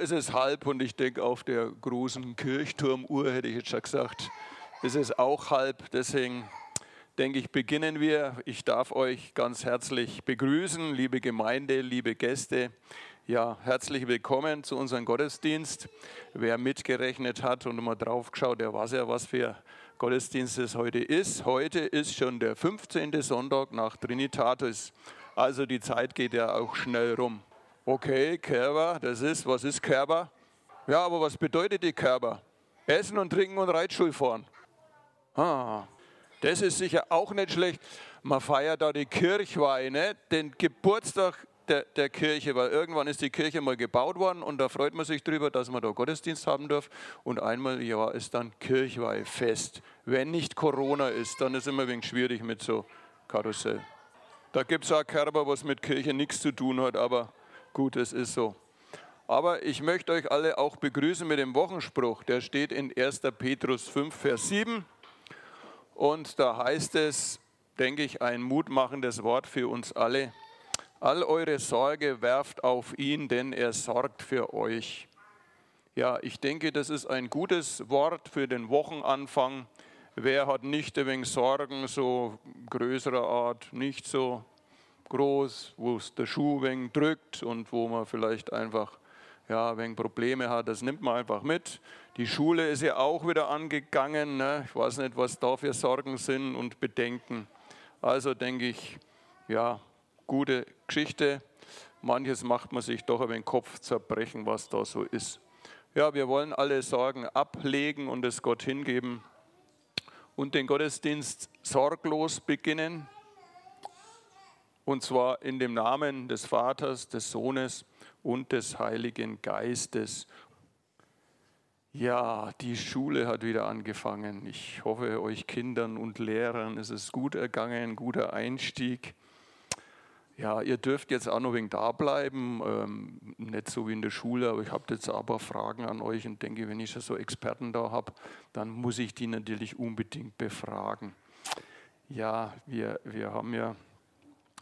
Es ist halb und ich denke, auf der großen Kirchturmuhr hätte ich jetzt schon gesagt, ist es auch halb. Deswegen denke ich, beginnen wir. Ich darf euch ganz herzlich begrüßen, liebe Gemeinde, liebe Gäste. Ja, herzlich willkommen zu unserem Gottesdienst. Wer mitgerechnet hat und mal drauf geschaut, der weiß ja, was für Gottesdienst es heute ist. Heute ist schon der 15. Sonntag nach Trinitatis. Also die Zeit geht ja auch schnell rum. Okay, Kerber, das ist, was ist Kerber? Ja, aber was bedeutet die Kerber? Essen und trinken und Reitschul fahren. Ah, das ist sicher auch nicht schlecht. Man feiert da die Kirchweih, ne? den Geburtstag der, der, Kirche, weil irgendwann ist die Kirche mal gebaut worden und da freut man sich drüber, dass man da Gottesdienst haben darf. Und einmal im Jahr ist dann Kirchweihfest. Wenn nicht Corona ist, dann ist es immer ein wenig schwierig mit so Karussell. Da gibt es auch Kerber, was mit Kirche nichts zu tun hat, aber Gut, es ist so. Aber ich möchte euch alle auch begrüßen mit dem Wochenspruch. Der steht in 1. Petrus 5, Vers 7. Und da heißt es, denke ich, ein mutmachendes Wort für uns alle. All eure Sorge werft auf ihn, denn er sorgt für euch. Ja, ich denke, das ist ein gutes Wort für den Wochenanfang. Wer hat nicht wenig Sorgen, so größerer Art, nicht so groß, wo es der Schuh wegen drückt und wo man vielleicht einfach ja, wegen Probleme hat, das nimmt man einfach mit. Die Schule ist ja auch wieder angegangen. Ne? Ich weiß nicht, was da für Sorgen sind und Bedenken. Also denke ich, ja, gute Geschichte. Manches macht man sich doch aber den Kopf zerbrechen, was da so ist. Ja, wir wollen alle Sorgen ablegen und es Gott hingeben und den Gottesdienst sorglos beginnen. Und zwar in dem Namen des Vaters, des Sohnes und des Heiligen Geistes. Ja, die Schule hat wieder angefangen. Ich hoffe, euch Kindern und Lehrern ist es gut ergangen, guter Einstieg. Ja, ihr dürft jetzt auch noch wegen da bleiben, ähm, nicht so wie in der Schule, aber ich habe jetzt aber Fragen an euch und denke, wenn ich so Experten da habe, dann muss ich die natürlich unbedingt befragen. Ja, wir, wir haben ja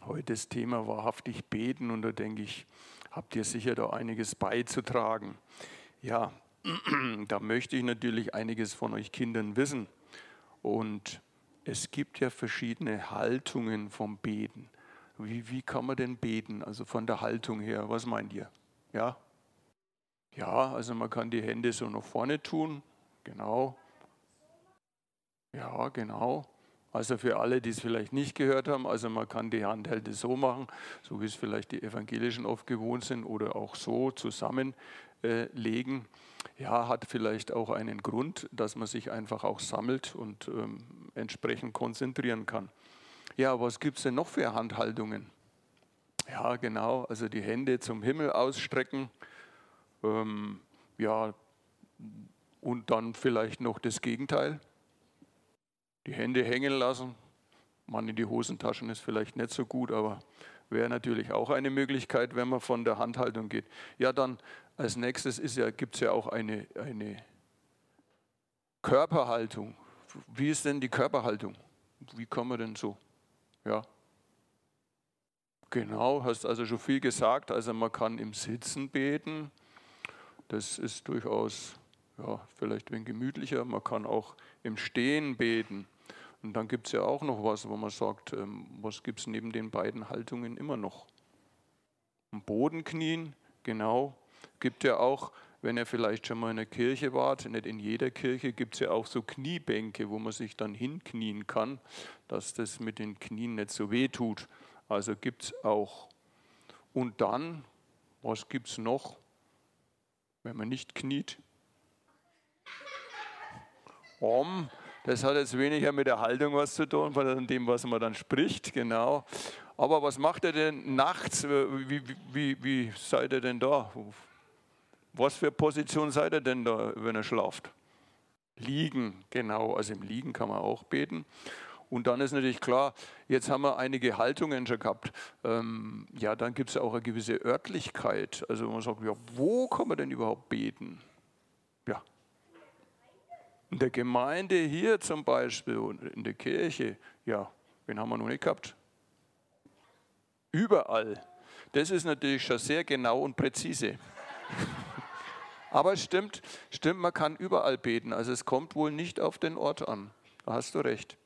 heute das Thema wahrhaftig beten und da denke ich, habt ihr sicher da einiges beizutragen. Ja, da möchte ich natürlich einiges von euch Kindern wissen. Und es gibt ja verschiedene Haltungen vom Beten. Wie, wie kann man denn beten? Also von der Haltung her, was meint ihr? Ja? Ja, also man kann die Hände so nach vorne tun, genau. Ja, genau. Also für alle, die es vielleicht nicht gehört haben, also man kann die Handhälte so machen, so wie es vielleicht die Evangelischen oft gewohnt sind, oder auch so zusammenlegen. Äh, ja, hat vielleicht auch einen Grund, dass man sich einfach auch sammelt und ähm, entsprechend konzentrieren kann. Ja, was gibt es denn noch für Handhaltungen? Ja, genau, also die Hände zum Himmel ausstrecken. Ähm, ja, und dann vielleicht noch das Gegenteil die Hände hängen lassen. Man in die Hosentaschen ist vielleicht nicht so gut, aber wäre natürlich auch eine Möglichkeit, wenn man von der Handhaltung geht. Ja, dann als nächstes ja, gibt es ja auch eine, eine Körperhaltung. Wie ist denn die Körperhaltung? Wie kann man denn so? Ja. Genau, hast also schon viel gesagt. Also man kann im Sitzen beten. Das ist durchaus ja, vielleicht ein wenig gemütlicher. Man kann auch im Stehen beten. Und dann gibt es ja auch noch was, wo man sagt, ähm, was gibt es neben den beiden Haltungen immer noch? Am Boden knien, genau. Gibt ja auch, wenn ihr vielleicht schon mal in der Kirche wart, nicht in jeder Kirche gibt es ja auch so Kniebänke, wo man sich dann hinknien kann, dass das mit den Knien nicht so weh tut. Also gibt es auch. Und dann, was gibt es noch, wenn man nicht kniet? Om, das hat jetzt weniger mit der Haltung was zu tun, von dem, was man dann spricht, genau. Aber was macht er denn nachts? Wie, wie, wie seid ihr denn da? Was für Position seid ihr denn da, wenn ihr schlaft? Liegen, genau. Also im Liegen kann man auch beten. Und dann ist natürlich klar, jetzt haben wir einige Haltungen schon gehabt. Ähm, ja, dann gibt es auch eine gewisse Örtlichkeit. Also man sagt, ja, wo kann man denn überhaupt beten? In der Gemeinde hier zum Beispiel und in der Kirche, ja, wen haben wir noch nicht gehabt? Überall. Das ist natürlich schon sehr genau und präzise. Aber es stimmt, stimmt, man kann überall beten. Also es kommt wohl nicht auf den Ort an. Da hast du recht.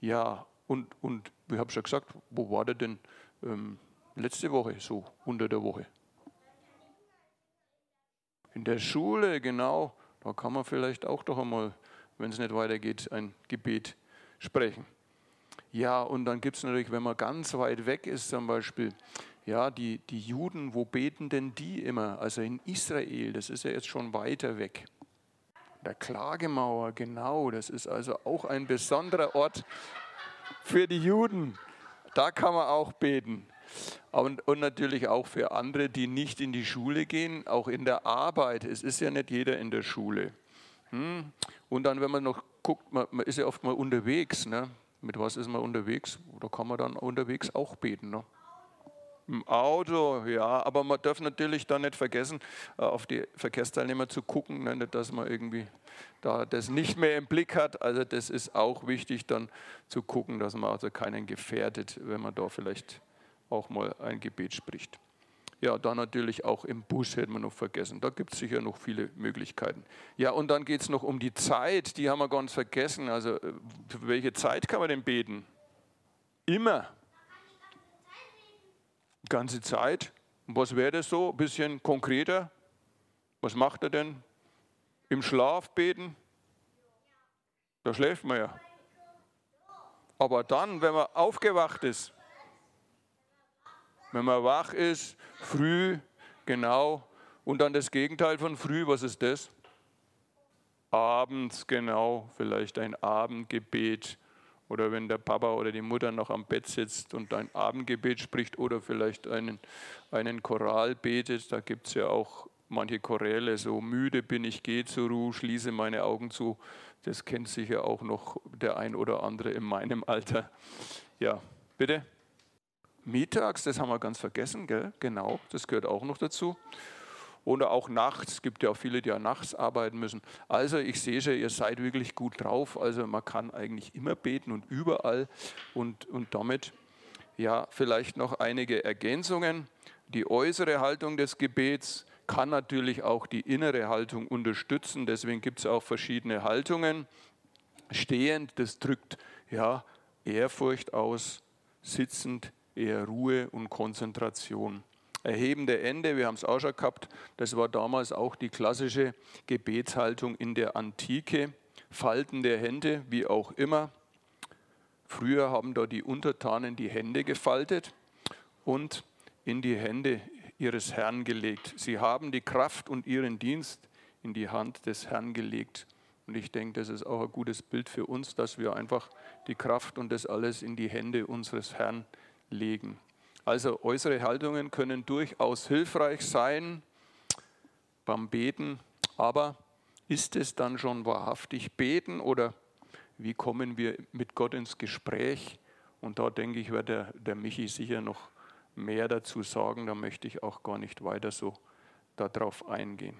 Ja, und, und ich habe schon gesagt, wo war der denn ähm, letzte Woche so unter der Woche? In der Schule, genau. Da kann man vielleicht auch doch einmal, wenn es nicht weitergeht, ein Gebet sprechen. Ja, und dann gibt es natürlich, wenn man ganz weit weg ist, zum Beispiel, ja, die, die Juden, wo beten denn die immer? Also in Israel, das ist ja jetzt schon weiter weg. Der Klagemauer, genau, das ist also auch ein besonderer Ort für die Juden. Da kann man auch beten. Und, und, natürlich auch für andere, die nicht in die Schule gehen, auch in der Arbeit. Es ist ja nicht jeder in der Schule. Hm? Und dann, wenn man noch guckt, man, man ist ja oft mal unterwegs. Ne? Mit was ist man unterwegs? Da kann man dann unterwegs auch beten. Ne? Im Auto, ja, aber man darf natürlich dann nicht vergessen, äh, auf die Verkehrsteilnehmer zu gucken, ne, dass man irgendwie da das nicht mehr im Blick hat. Also das ist auch wichtig, dann zu gucken, dass man also keinen gefährdet, wenn man da vielleicht auch mal ein Gebet spricht. Ja, dann natürlich auch im Bus hätten wir noch vergessen. Da gibt es sicher noch viele Möglichkeiten. Ja, und dann geht es noch um die Zeit, die haben wir ganz vergessen. Also, äh, für welche Zeit kann man denn beten? Immer ganze Zeit. Und was wäre das so? Ein bisschen konkreter. Was macht er denn? Im Schlaf beten? Da schläft man ja. Aber dann, wenn man aufgewacht ist, wenn man wach ist, früh, genau, und dann das Gegenteil von früh, was ist das? Abends, genau, vielleicht ein Abendgebet oder wenn der Papa oder die Mutter noch am Bett sitzt und ein Abendgebet spricht oder vielleicht einen, einen Choral betet, da gibt es ja auch manche Choräle, so müde bin ich, gehe zur Ruhe, schließe meine Augen zu. Das kennt sicher auch noch der ein oder andere in meinem Alter. Ja, bitte? Mittags, das haben wir ganz vergessen, gell? genau, das gehört auch noch dazu oder auch nachts. Es gibt ja auch viele, die ja nachts arbeiten müssen. Also ich sehe schon, ihr seid wirklich gut drauf. Also man kann eigentlich immer beten und überall und, und damit ja vielleicht noch einige Ergänzungen. Die äußere Haltung des Gebets kann natürlich auch die innere Haltung unterstützen. Deswegen gibt es auch verschiedene Haltungen. Stehend, das drückt ja Ehrfurcht aus. Sitzend eher Ruhe und Konzentration erhebende Ende, wir haben es auch schon gehabt, das war damals auch die klassische Gebetshaltung in der Antike. Falten der Hände, wie auch immer. Früher haben da die Untertanen die Hände gefaltet und in die Hände ihres Herrn gelegt. Sie haben die Kraft und ihren Dienst in die Hand des Herrn gelegt. Und ich denke, das ist auch ein gutes Bild für uns, dass wir einfach die Kraft und das alles in die Hände unseres Herrn legen. Also äußere Haltungen können durchaus hilfreich sein beim Beten, aber ist es dann schon wahrhaftig Beten oder wie kommen wir mit Gott ins Gespräch? Und da denke ich, wird der, der Michi sicher noch mehr dazu sagen. Da möchte ich auch gar nicht weiter so darauf eingehen.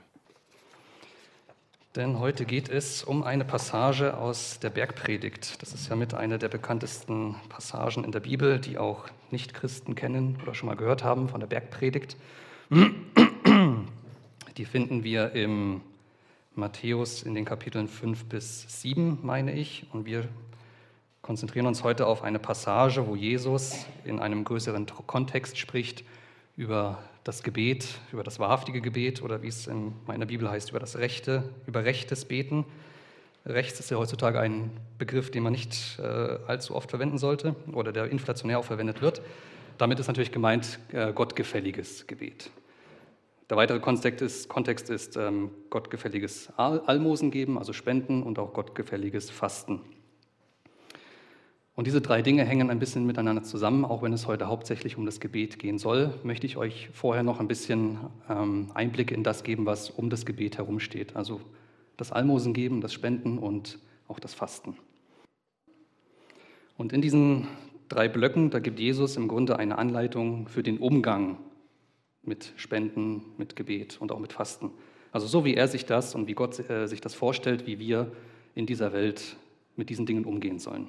Denn heute geht es um eine Passage aus der Bergpredigt. Das ist ja mit einer der bekanntesten Passagen in der Bibel, die auch Nichtchristen kennen oder schon mal gehört haben von der Bergpredigt. Die finden wir im Matthäus in den Kapiteln 5 bis 7, meine ich. Und wir konzentrieren uns heute auf eine Passage, wo Jesus in einem größeren Kontext spricht über das Gebet, über das wahrhaftige Gebet oder wie es in meiner Bibel heißt, über das Rechte, über rechtes Beten. Rechts ist ja heutzutage ein Begriff, den man nicht äh, allzu oft verwenden sollte oder der inflationär auch verwendet wird. Damit ist natürlich gemeint äh, gottgefälliges Gebet. Der weitere Kontext ist, Kontext ist ähm, gottgefälliges Almosen geben, also Spenden und auch gottgefälliges Fasten. Und diese drei Dinge hängen ein bisschen miteinander zusammen, auch wenn es heute hauptsächlich um das Gebet gehen soll, möchte ich euch vorher noch ein bisschen ähm, Einblicke in das geben, was um das Gebet herumsteht. Also das Almosen geben, das Spenden und auch das Fasten. Und in diesen drei Blöcken, da gibt Jesus im Grunde eine Anleitung für den Umgang mit Spenden, mit Gebet und auch mit Fasten. Also so wie er sich das und wie Gott äh, sich das vorstellt, wie wir in dieser Welt mit diesen Dingen umgehen sollen.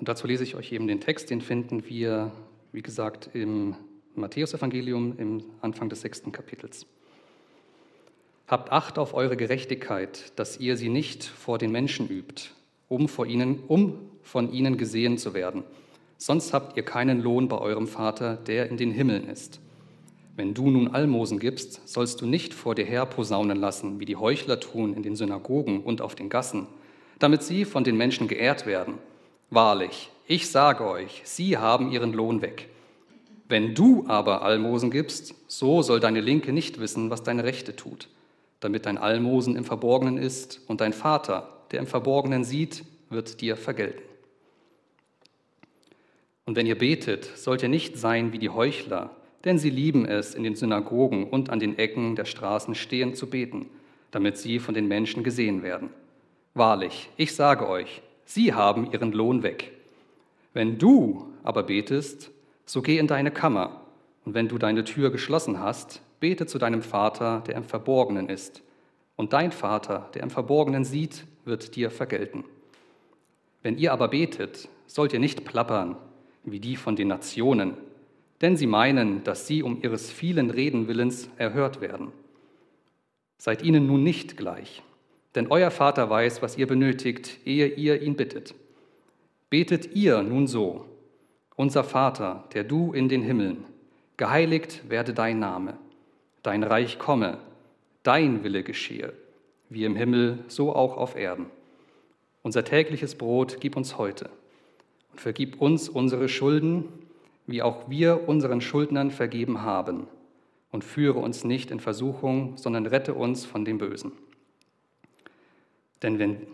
Und dazu lese ich euch eben den Text, den finden wir, wie gesagt, im Matthäusevangelium im Anfang des sechsten Kapitels. Habt Acht auf eure Gerechtigkeit, dass ihr sie nicht vor den Menschen übt, um, vor ihnen, um von ihnen gesehen zu werden. Sonst habt ihr keinen Lohn bei eurem Vater, der in den Himmeln ist. Wenn du nun Almosen gibst, sollst du nicht vor dir her posaunen lassen, wie die Heuchler tun in den Synagogen und auf den Gassen, damit sie von den Menschen geehrt werden. Wahrlich, ich sage euch, sie haben ihren Lohn weg. Wenn du aber Almosen gibst, so soll deine Linke nicht wissen, was deine Rechte tut damit dein Almosen im Verborgenen ist und dein Vater, der im Verborgenen sieht, wird dir vergelten. Und wenn ihr betet, sollt ihr nicht sein wie die Heuchler, denn sie lieben es, in den Synagogen und an den Ecken der Straßen stehend zu beten, damit sie von den Menschen gesehen werden. Wahrlich, ich sage euch, sie haben ihren Lohn weg. Wenn du aber betest, so geh in deine Kammer, und wenn du deine Tür geschlossen hast, bete zu deinem Vater, der im Verborgenen ist. Und dein Vater, der im Verborgenen sieht, wird dir vergelten. Wenn ihr aber betet, sollt ihr nicht plappern wie die von den Nationen, denn sie meinen, dass sie um ihres vielen Reden willens erhört werden. Seid ihnen nun nicht gleich, denn euer Vater weiß, was ihr benötigt, ehe ihr ihn bittet. Betet ihr nun so, unser Vater, der du in den Himmeln, geheiligt werde dein Name Dein Reich komme, dein Wille geschehe, wie im Himmel, so auch auf Erden. Unser tägliches Brot gib uns heute und vergib uns unsere Schulden, wie auch wir unseren Schuldnern vergeben haben. Und führe uns nicht in Versuchung, sondern rette uns von dem Bösen. Denn wenn,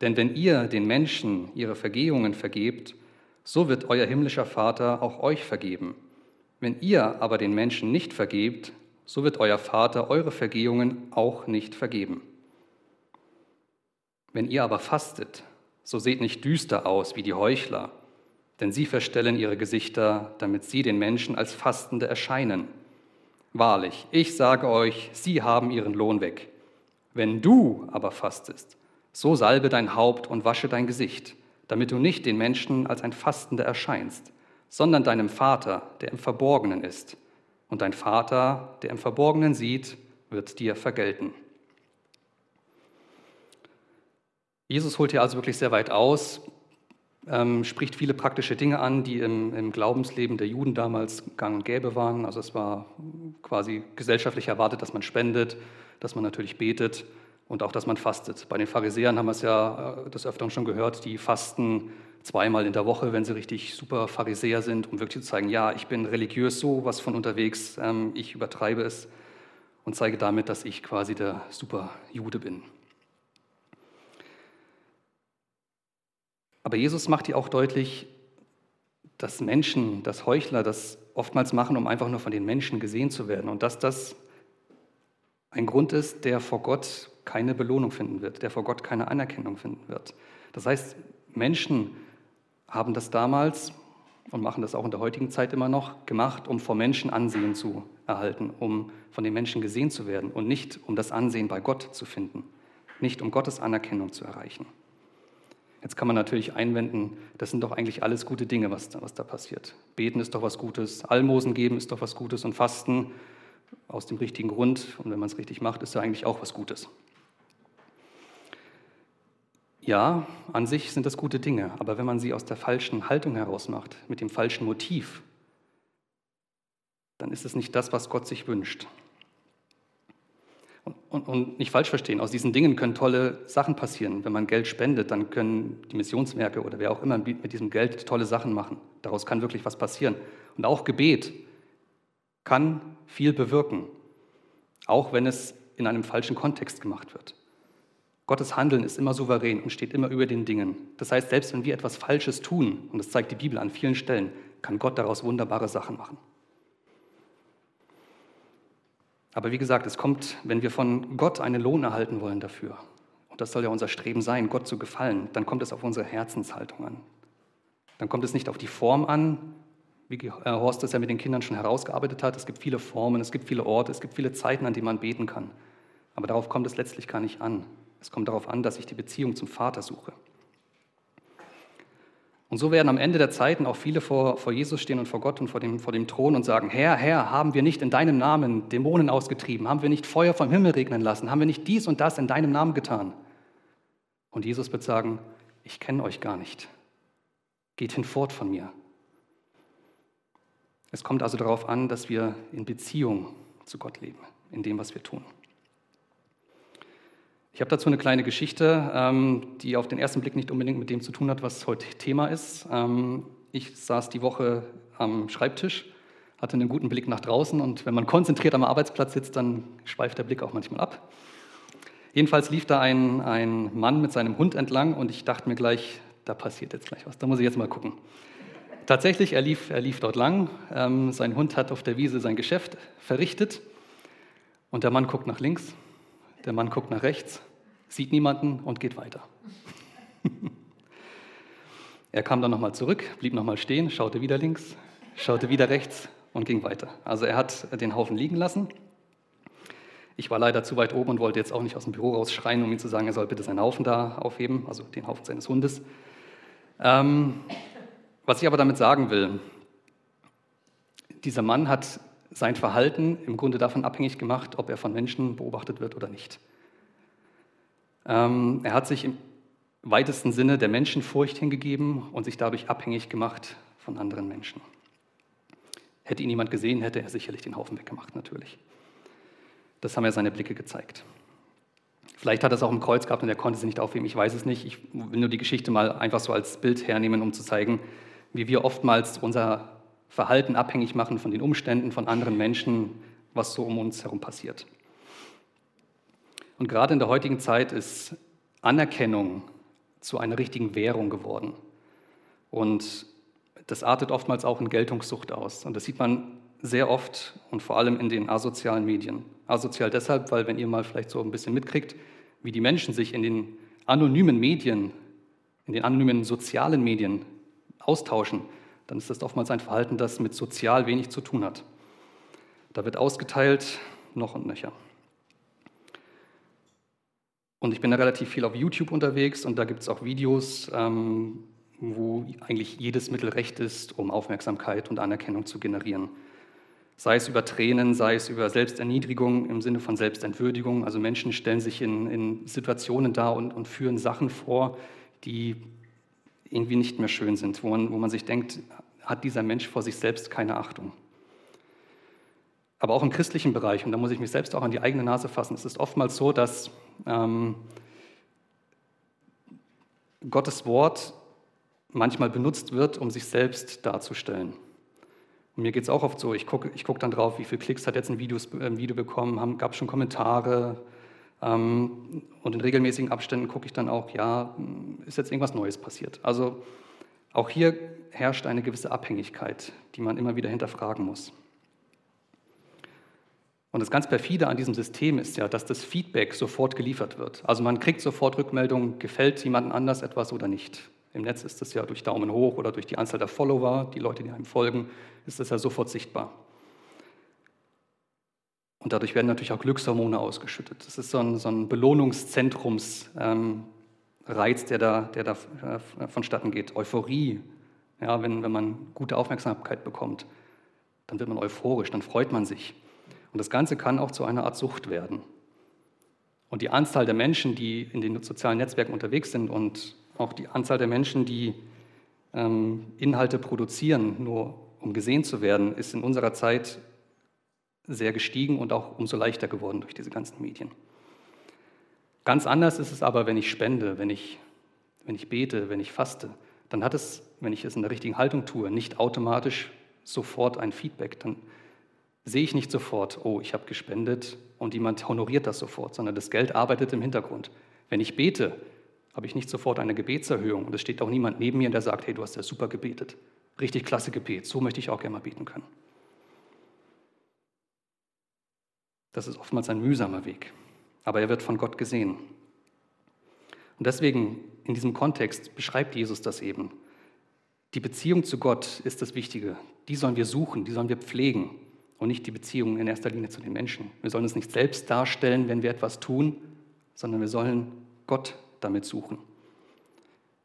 denn wenn ihr den Menschen ihre Vergehungen vergebt, so wird euer himmlischer Vater auch euch vergeben. Wenn ihr aber den Menschen nicht vergebt, so wird euer Vater eure Vergehungen auch nicht vergeben. Wenn ihr aber fastet, so seht nicht düster aus wie die Heuchler, denn sie verstellen ihre Gesichter, damit sie den Menschen als Fastende erscheinen. Wahrlich, ich sage euch, sie haben ihren Lohn weg. Wenn du aber fastest, so salbe dein Haupt und wasche dein Gesicht, damit du nicht den Menschen als ein Fastender erscheinst, sondern deinem Vater, der im Verborgenen ist und dein Vater, der im Verborgenen sieht, wird dir vergelten. Jesus holt hier also wirklich sehr weit aus, ähm, spricht viele praktische Dinge an, die im, im, Glaubensleben der Juden damals gang und gäbe waren. Also es war quasi gesellschaftlich erwartet, dass man spendet, dass man natürlich betet und auch, dass man fastet. Bei den Pharisäern haben wir es ja äh, des Öfteren schon gehört, die fasten zweimal in der Woche, wenn sie richtig super Pharisäer sind, um wirklich zu zeigen, ja, ich bin religiös so was von unterwegs, ähm, ich übertreibe es und zeige damit, dass ich quasi der super Jude bin. Aber Jesus macht hier auch deutlich, dass Menschen, dass Heuchler das oftmals machen, um einfach nur von den Menschen gesehen zu werden und dass das ein Grund ist, der vor Gott keine Belohnung finden wird, der vor Gott keine Anerkennung finden wird. Das heißt, Menschen haben das damals und machen das auch in der heutigen Zeit immer noch gemacht, um vor Menschen Ansehen zu erhalten, um von den Menschen gesehen zu werden und nicht um das Ansehen bei Gott zu finden, nicht um Gottes Anerkennung zu erreichen. Jetzt kann man natürlich einwenden, das sind doch eigentlich alles gute Dinge, was da, was da passiert. Beten ist doch was Gutes, Almosen geben ist doch was Gutes und Fasten aus dem richtigen Grund und wenn man es richtig macht, ist ja eigentlich auch was Gutes. Ja, an sich sind das gute Dinge, aber wenn man sie aus der falschen Haltung heraus macht, mit dem falschen Motiv, dann ist es nicht das, was Gott sich wünscht. Und, und, und, nicht falsch verstehen, aus diesen Dingen können tolle Sachen passieren. Wenn man Geld spendet, dann können die Missionswerke oder wer auch immer mit diesem Geld tolle Sachen machen. Daraus kann wirklich was passieren. Und auch Gebet kann viel bewirken, auch wenn es in einem falschen Kontext gemacht wird. Gottes Handeln ist immer souverän und steht immer über den Dingen. Das heißt, selbst wenn wir etwas Falsches tun, und das zeigt die Bibel an vielen Stellen, kann Gott daraus wunderbare Sachen machen. Aber wie gesagt, es kommt, wenn wir von Gott einen Lohn erhalten wollen dafür, und das soll ja unser Streben sein, Gott zu gefallen, dann kommt es auf unsere Herzenshaltung an. Dann kommt es nicht auf die Form an, wie Horst das ja mit den Kindern schon herausgearbeitet hat. Es gibt viele Formen, es gibt viele Orte, es gibt viele Zeiten, an denen man beten kann. Aber darauf kommt es letztlich gar nicht an. Es kommt darauf an, dass ich die Beziehung zum Vater suche. Und so werden am Ende der Zeiten auch viele vor, vor Jesus stehen und vor Gott und vor dem, vor dem Thron und sagen, Herr, Herr, haben wir nicht in deinem Namen Dämonen ausgetrieben? Haben wir nicht Feuer vom Himmel regnen lassen? Haben wir nicht dies und das in deinem Namen getan? Und Jesus wird sagen, ich kenne euch gar nicht. Geht hinfort von mir. Es kommt also darauf an, dass wir in Beziehung zu Gott leben, in dem, was wir tun. Ich habe dazu eine kleine Geschichte, ähm, die auf den ersten Blick nicht unbedingt mit dem zu tun hat, was heute Thema ist. Ähm, ich saß die Woche am Schreibtisch, hatte einen guten Blick nach draußen und wenn man konzentriert am Arbeitsplatz sitzt, dann schweift der Blick auch manchmal ab. Jedenfalls lief da ein, ein Mann mit seinem Hund entlang und ich dachte mir gleich, da passiert jetzt gleich was, da muss ich jetzt mal gucken. Tatsächlich, er lief, er lief dort lang, ähm, sein Hund hat auf der Wiese sein Geschäft verrichtet und der Mann guckt nach links, der Mann guckt nach rechts, sieht niemanden und geht weiter. er kam dann nochmal zurück, blieb nochmal stehen, schaute wieder links, schaute wieder rechts und ging weiter. Also er hat den Haufen liegen lassen. Ich war leider zu weit oben und wollte jetzt auch nicht aus dem Büro rausschreien, um ihm zu sagen, er soll bitte seinen Haufen da aufheben, also den Haufen seines Hundes. Ähm, was ich aber damit sagen will, dieser Mann hat sein Verhalten im Grunde davon abhängig gemacht, ob er von Menschen beobachtet wird oder nicht. Ähm, er hat sich im weitesten Sinne der Menschenfurcht hingegeben und sich dadurch abhängig gemacht von anderen Menschen. Hätte ihn jemand gesehen, hätte er sicherlich den Haufen weggemacht, natürlich. Das haben ja seine Blicke gezeigt. Vielleicht hat er es auch im Kreuz gehabt und er konnte sie nicht aufheben, ich weiß es nicht. Ich will nur die Geschichte mal einfach so als Bild hernehmen, um zu zeigen, wie wir oftmals unser Verhalten abhängig machen von den Umständen, von anderen Menschen, was so um uns herum passiert. Und gerade in der heutigen Zeit ist Anerkennung zu einer richtigen Währung geworden. Und das artet oftmals auch in Geltungssucht aus. Und das sieht man sehr oft und vor allem in den asozialen Medien. Asozial deshalb, weil wenn ihr mal vielleicht so ein bisschen mitkriegt, wie die Menschen sich in den anonymen Medien, in den anonymen sozialen Medien austauschen, dann ist das oftmals ein Verhalten, das mit sozial wenig zu tun hat. Da wird ausgeteilt noch und nöcher. Und ich bin da relativ viel auf YouTube unterwegs und da gibt es auch Videos, ähm, wo eigentlich jedes Mittel recht ist, um Aufmerksamkeit und Anerkennung zu generieren. Sei es über Tränen, sei es über Selbsterniedrigung im Sinne von Selbstentwürdigung. Also Menschen stellen sich in, in Situationen dar und, und führen Sachen vor, die irgendwie nicht mehr schön sind, wo man, wo man sich denkt, hat dieser Mensch vor sich selbst keine Achtung. Aber auch im christlichen Bereich, und da muss ich mich selbst auch an die eigene Nase fassen, es ist oftmals so, dass ähm, Gottes Wort manchmal benutzt wird, um sich selbst darzustellen. Und mir geht es auch oft so, ich gucke ich guck dann drauf, wie viele Klicks hat jetzt ein, Videos, äh, ein Video bekommen, gab es schon Kommentare, und in regelmäßigen Abständen gucke ich dann auch, ja, ist jetzt irgendwas Neues passiert. Also auch hier herrscht eine gewisse Abhängigkeit, die man immer wieder hinterfragen muss. Und das ganz perfide an diesem System ist ja, dass das Feedback sofort geliefert wird. Also man kriegt sofort Rückmeldungen, gefällt jemandem anders etwas oder nicht. Im Netz ist das ja durch Daumen hoch oder durch die Anzahl der Follower, die Leute, die einem folgen, ist das ja sofort sichtbar. Und dadurch werden natürlich auch Glückshormone ausgeschüttet. Das ist so ein, so ein Belohnungszentrumsreiz, der da, der da äh, vonstatten geht. Euphorie, ja, wenn, wenn man gute Aufmerksamkeit bekommt, dann wird man euphorisch, dann freut man sich. Und das Ganze kann auch zu einer Art Sucht werden. Und die Anzahl der Menschen, die in den sozialen Netzwerken unterwegs sind und auch die Anzahl der Menschen, die ähm, Inhalte produzieren, nur um gesehen zu werden, ist in unserer Zeit sehr gestiegen und auch umso leichter geworden durch diese ganzen Medien. Ganz anders ist es aber, wenn ich spende, wenn ich, wenn ich bete, wenn ich faste. Dann hat es, wenn ich es in der richtigen Haltung tue, nicht automatisch sofort ein Feedback. Dann sehe ich nicht sofort, oh, ich habe gespendet und jemand honoriert das sofort, sondern das Geld arbeitet im Hintergrund. Wenn ich bete, habe ich nicht sofort eine Gebetserhöhung und es steht auch niemand neben mir, der sagt, hey, du hast ja super gebetet. Richtig klasse Gebet, so möchte ich auch gerne mal beten können. Das ist oftmals ein mühsamer Weg, aber er wird von Gott gesehen. Und deswegen in diesem Kontext beschreibt Jesus das eben. Die Beziehung zu Gott ist das Wichtige. Die sollen wir suchen, die sollen wir pflegen und nicht die Beziehung in erster Linie zu den Menschen. Wir sollen uns nicht selbst darstellen, wenn wir etwas tun, sondern wir sollen Gott damit suchen.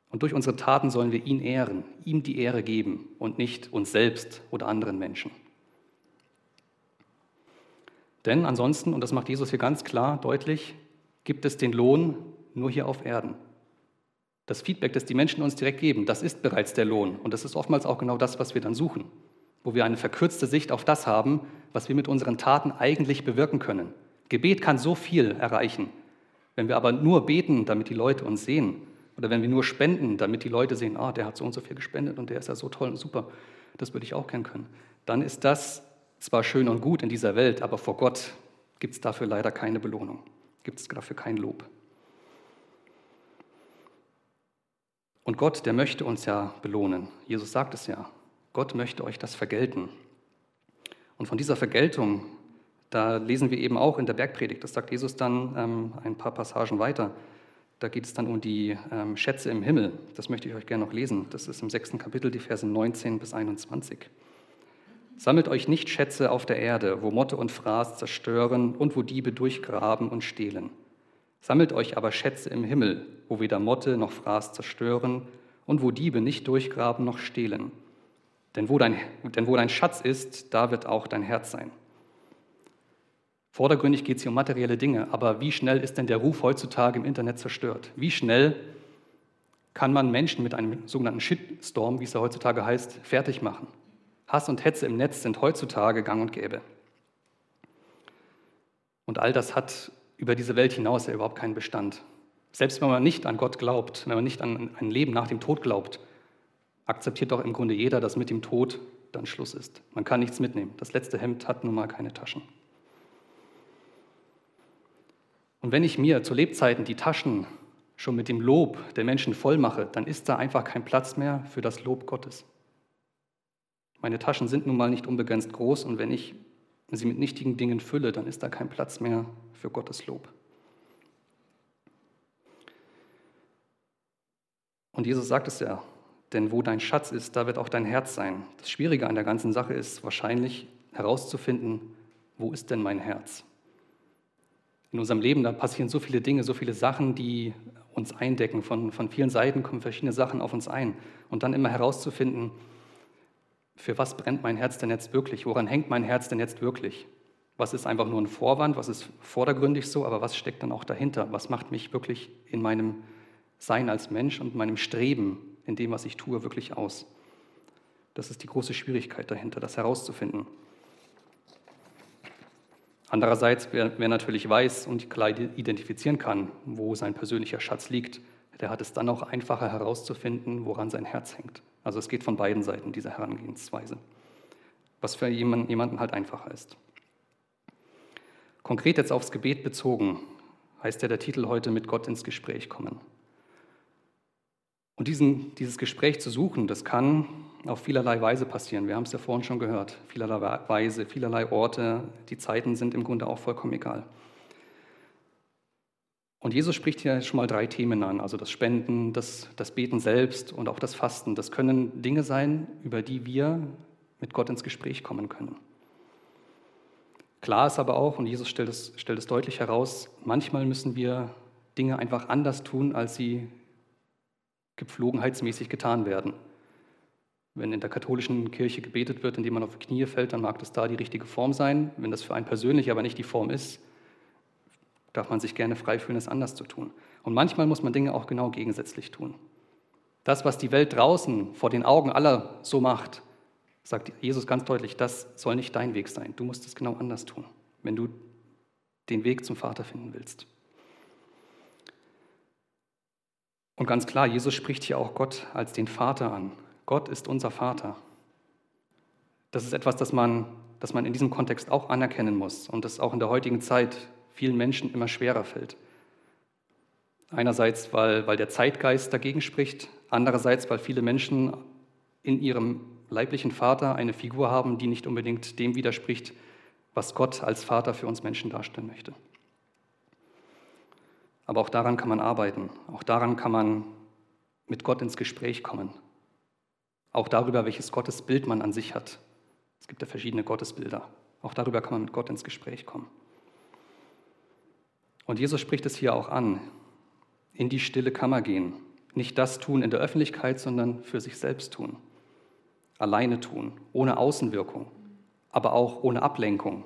Und durch unsere Taten sollen wir ihn ehren, ihm die Ehre geben und nicht uns selbst oder anderen Menschen. Denn ansonsten, und das macht Jesus hier ganz klar deutlich, gibt es den Lohn nur hier auf Erden. Das Feedback, das die Menschen uns direkt geben, das ist bereits der Lohn. Und das ist oftmals auch genau das, was wir dann suchen, wo wir eine verkürzte Sicht auf das haben, was wir mit unseren Taten eigentlich bewirken können. Gebet kann so viel erreichen. Wenn wir aber nur beten, damit die Leute uns sehen, oder wenn wir nur spenden, damit die Leute sehen, ah, der hat so und so viel gespendet und der ist ja so toll und super, das würde ich auch kennen können, dann ist das zwar schön und gut in dieser Welt, aber vor Gott gibt es dafür leider keine Belohnung, gibt es dafür kein Lob. Und Gott, der möchte uns ja belohnen. Jesus sagt es ja. Gott möchte euch das vergelten. Und von dieser Vergeltung, da lesen wir eben auch in der Bergpredigt, das sagt Jesus dann ähm, ein paar Passagen weiter. Da geht es dann um die ähm, Schätze im Himmel. Das möchte ich euch gerne noch lesen. Das ist im sechsten Kapitel, die Verse 19 bis 21. Sammelt euch nicht Schätze auf der Erde, wo Motte und Fraß zerstören und wo Diebe durchgraben und stehlen. Sammelt euch aber Schätze im Himmel, wo weder Motte noch Fraß zerstören und wo Diebe nicht durchgraben noch stehlen. Denn wo, dein, denn wo dein Schatz ist, da wird auch dein Herz sein. Vordergründig geht es hier um materielle Dinge, aber wie schnell ist denn der Ruf heutzutage im Internet zerstört? Wie schnell kann man Menschen mit einem sogenannten Shitstorm, wie es ja heutzutage heißt, fertig machen? Hass und Hetze im Netz sind heutzutage gang und gäbe. Und all das hat über diese Welt hinaus ja überhaupt keinen Bestand. Selbst wenn man nicht an Gott glaubt, wenn man nicht an ein Leben nach dem Tod glaubt, akzeptiert doch im Grunde jeder, dass mit dem Tod dann Schluss ist. Man kann nichts mitnehmen. Das letzte Hemd hat nun mal keine Taschen. Und wenn ich mir zu Lebzeiten die Taschen schon mit dem Lob der Menschen voll mache, dann ist da einfach kein Platz mehr für das Lob Gottes. Meine Taschen sind nun mal nicht unbegrenzt groß und wenn ich sie mit nichtigen Dingen fülle, dann ist da kein Platz mehr für Gottes Lob. Und Jesus sagt es ja, denn wo dein Schatz ist, da wird auch dein Herz sein. Das Schwierige an der ganzen Sache ist wahrscheinlich herauszufinden, wo ist denn mein Herz? In unserem Leben, da passieren so viele Dinge, so viele Sachen, die uns eindecken. Von, von vielen Seiten kommen verschiedene Sachen auf uns ein. Und dann immer herauszufinden, für was brennt mein Herz denn jetzt wirklich? Woran hängt mein Herz denn jetzt wirklich? Was ist einfach nur ein Vorwand? Was ist vordergründig so? Aber was steckt dann auch dahinter? Was macht mich wirklich in meinem Sein als Mensch und meinem Streben in dem, was ich tue, wirklich aus? Das ist die große Schwierigkeit dahinter, das herauszufinden. Andererseits, wer, wer, natürlich weiß und klar identifizieren kann, wo sein persönlicher Schatz liegt, der hat es dann auch einfacher herauszufinden, woran sein Herz hängt. Also es geht von beiden Seiten, diese Herangehensweise, was für jemanden halt einfacher ist. Konkret jetzt aufs Gebet bezogen, heißt ja der Titel heute mit Gott ins Gespräch kommen. Und diesen, dieses Gespräch zu suchen, das kann auf vielerlei Weise passieren. Wir haben es ja vorhin schon gehört. Vielerlei Weise, vielerlei Orte. Die Zeiten sind im Grunde auch vollkommen egal. Und Jesus spricht hier schon mal drei Themen an, also das Spenden, das, das Beten selbst und auch das Fasten. Das können Dinge sein, über die wir mit Gott ins Gespräch kommen können. Klar ist aber auch, und Jesus stellt es, stellt es deutlich heraus, manchmal müssen wir Dinge einfach anders tun, als sie gepflogenheitsmäßig getan werden. Wenn in der katholischen Kirche gebetet wird, indem man auf die Knie fällt, dann mag das da die richtige Form sein. Wenn das für einen persönlich aber nicht die Form ist, darf man sich gerne frei fühlen, es anders zu tun. Und manchmal muss man Dinge auch genau gegensätzlich tun. Das, was die Welt draußen vor den Augen aller so macht, sagt Jesus ganz deutlich, das soll nicht dein Weg sein. Du musst es genau anders tun, wenn du den Weg zum Vater finden willst. Und ganz klar, Jesus spricht hier auch Gott als den Vater an. Gott ist unser Vater. Das ist etwas, das man, das man in diesem Kontext auch anerkennen muss und das auch in der heutigen Zeit vielen Menschen immer schwerer fällt. Einerseits, weil, weil der Zeitgeist dagegen spricht, andererseits, weil viele Menschen in ihrem leiblichen Vater eine Figur haben, die nicht unbedingt dem widerspricht, was Gott als Vater für uns Menschen darstellen möchte. Aber auch daran kann man arbeiten, auch daran kann man mit Gott ins Gespräch kommen, auch darüber, welches Gottesbild man an sich hat. Es gibt ja verschiedene Gottesbilder. Auch darüber kann man mit Gott ins Gespräch kommen. Und Jesus spricht es hier auch an. In die stille Kammer gehen, nicht das tun in der Öffentlichkeit, sondern für sich selbst tun. Alleine tun, ohne Außenwirkung, aber auch ohne Ablenkung.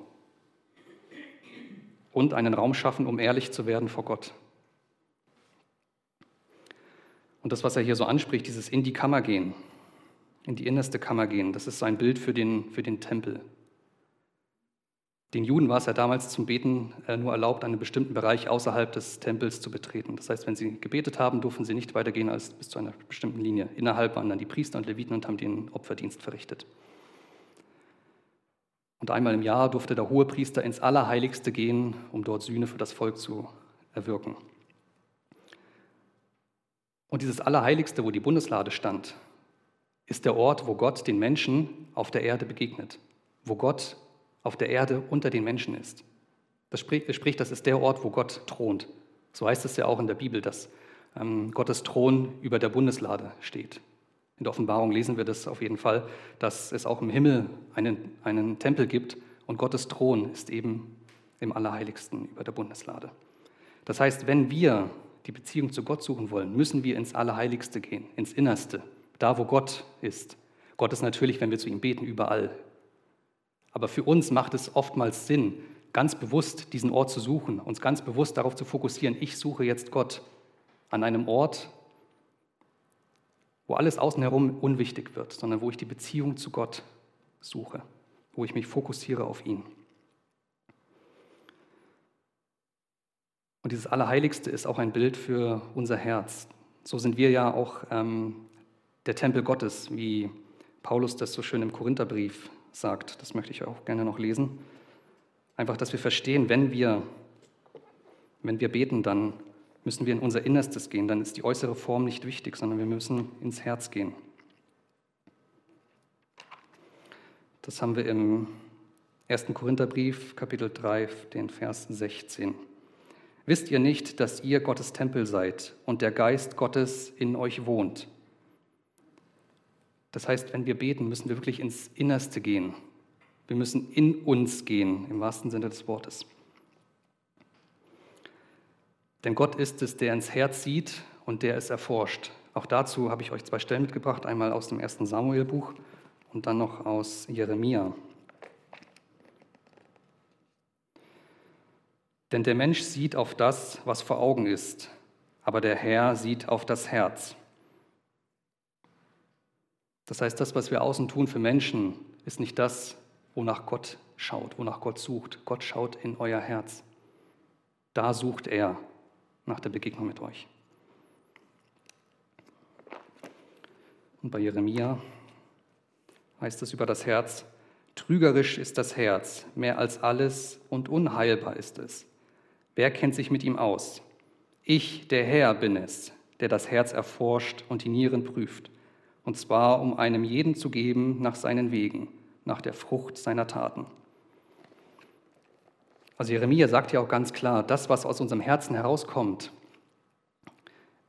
Und einen Raum schaffen, um ehrlich zu werden vor Gott. Und das, was er hier so anspricht, dieses in die Kammer gehen, in die innerste Kammer gehen, das ist so ein Bild für den, für den Tempel. Den Juden war es ja damals zum Beten äh, nur erlaubt, einen bestimmten Bereich außerhalb des Tempels zu betreten. Das heißt, wenn sie gebetet haben, durften sie nicht weitergehen als bis zu einer bestimmten Linie. Innerhalb waren dann die Priester und Leviten und haben den Opferdienst verrichtet. Und einmal im Jahr durfte der Hohepriester ins Allerheiligste gehen, um dort Sühne für das Volk zu erwirken. Und dieses Allerheiligste, wo die Bundeslade stand, ist der Ort, wo Gott den Menschen auf der Erde begegnet, wo Gott auf der Erde unter den Menschen ist. Das spricht, das ist der Ort, wo Gott thront. So heißt es ja auch in der Bibel, dass ähm, Gottes Thron über der Bundeslade steht. In der Offenbarung lesen wir das auf jeden Fall, dass es auch im Himmel einen, einen Tempel gibt und Gottes Thron ist eben im Allerheiligsten über der Bundeslade. Das heißt, wenn wir die Beziehung zu Gott suchen wollen, müssen wir ins Allerheiligste gehen, ins Innerste, da wo Gott ist. Gott ist natürlich, wenn wir zu ihm beten, überall. Aber für uns macht es oftmals Sinn, ganz bewusst diesen Ort zu suchen, uns ganz bewusst darauf zu fokussieren, ich suche jetzt Gott an einem Ort, wo alles außen herum unwichtig wird, sondern wo ich die Beziehung zu Gott suche, wo ich mich fokussiere auf ihn. Und dieses Allerheiligste ist auch ein Bild für unser Herz. So sind wir ja auch ähm, der Tempel Gottes, wie Paulus das so schön im Korintherbrief sagt. Das möchte ich auch gerne noch lesen. Einfach, dass wir verstehen, wenn wir, wenn wir beten, dann müssen wir in unser Innerstes gehen. Dann ist die äußere Form nicht wichtig, sondern wir müssen ins Herz gehen. Das haben wir im 1. Korintherbrief, Kapitel 3, den Vers 16. Wisst ihr nicht, dass ihr Gottes Tempel seid und der Geist Gottes in euch wohnt? Das heißt, wenn wir beten, müssen wir wirklich ins Innerste gehen. Wir müssen in uns gehen, im wahrsten Sinne des Wortes. Denn Gott ist es, der ins Herz sieht und der es erforscht. Auch dazu habe ich euch zwei Stellen mitgebracht, einmal aus dem ersten Samuel-Buch und dann noch aus Jeremia. Denn der Mensch sieht auf das, was vor Augen ist, aber der Herr sieht auf das Herz. Das heißt, das, was wir außen tun für Menschen, ist nicht das, wonach Gott schaut, wonach Gott sucht. Gott schaut in euer Herz. Da sucht er nach der Begegnung mit euch. Und bei Jeremia heißt es über das Herz, trügerisch ist das Herz, mehr als alles und unheilbar ist es. Wer kennt sich mit ihm aus? Ich, der Herr, bin es, der das Herz erforscht und die Nieren prüft, und zwar um einem jeden zu geben nach seinen Wegen, nach der Frucht seiner Taten. Also Jeremia sagt ja auch ganz klar, das, was aus unserem Herzen herauskommt,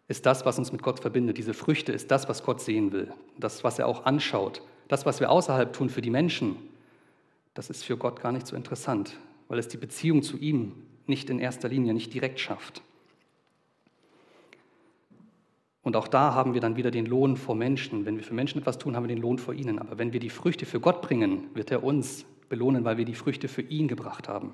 ist das, was uns mit Gott verbindet. Diese Früchte ist das, was Gott sehen will. Das, was er auch anschaut. Das, was wir außerhalb tun für die Menschen, das ist für Gott gar nicht so interessant, weil es die Beziehung zu ihm nicht in erster Linie, nicht direkt schafft. Und auch da haben wir dann wieder den Lohn vor Menschen. Wenn wir für Menschen etwas tun, haben wir den Lohn vor ihnen. Aber wenn wir die Früchte für Gott bringen, wird er uns belohnen, weil wir die Früchte für ihn gebracht haben.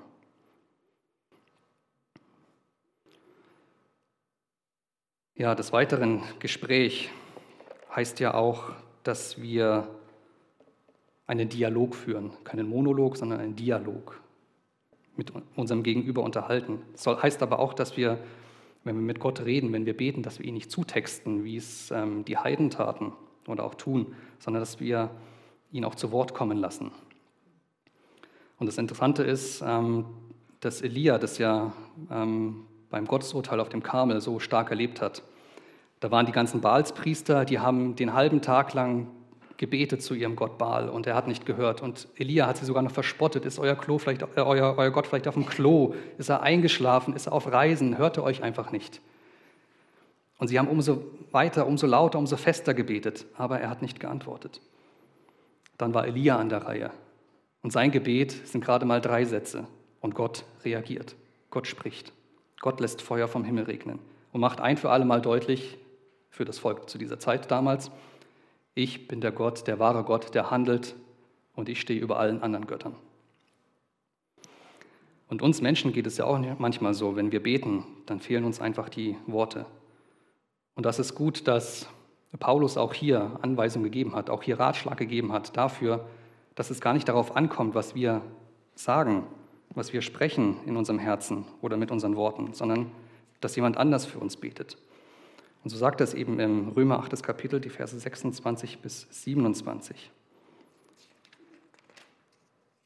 Ja, des weiteren Gespräch heißt ja auch, dass wir einen Dialog führen. Keinen Monolog, sondern einen Dialog mit unserem Gegenüber unterhalten. Das heißt aber auch, dass wir, wenn wir mit Gott reden, wenn wir beten, dass wir ihn nicht zutexten, wie es ähm, die Heiden taten oder auch tun, sondern dass wir ihn auch zu Wort kommen lassen. Und das Interessante ist, ähm, dass Elia das ja ähm, beim Gottesurteil auf dem Karmel so stark erlebt hat. Da waren die ganzen Baalspriester, die haben den halben Tag lang gebetet zu ihrem Gott Baal und er hat nicht gehört. Und Elia hat sie sogar noch verspottet. Ist euer, Klo vielleicht, äh, euer, euer Gott vielleicht auf dem Klo? Ist er eingeschlafen? Ist er auf Reisen? Hört er euch einfach nicht? Und sie haben umso weiter, umso lauter, umso fester gebetet, aber er hat nicht geantwortet. Dann war Elia an der Reihe. Und sein Gebet sind gerade mal drei Sätze. Und Gott reagiert. Gott spricht. Gott lässt Feuer vom Himmel regnen und macht ein für alle Mal deutlich, für das Volk zu dieser Zeit damals. Ich bin der Gott, der wahre Gott, der handelt und ich stehe über allen anderen Göttern. Und uns Menschen geht es ja auch manchmal so, wenn wir beten, dann fehlen uns einfach die Worte. Und das ist gut, dass Paulus auch hier Anweisungen gegeben hat, auch hier Ratschlag gegeben hat dafür, dass es gar nicht darauf ankommt, was wir sagen, was wir sprechen in unserem Herzen oder mit unseren Worten, sondern dass jemand anders für uns betet. Und so sagt es eben im Römer 8. Kapitel, die Verse 26 bis 27.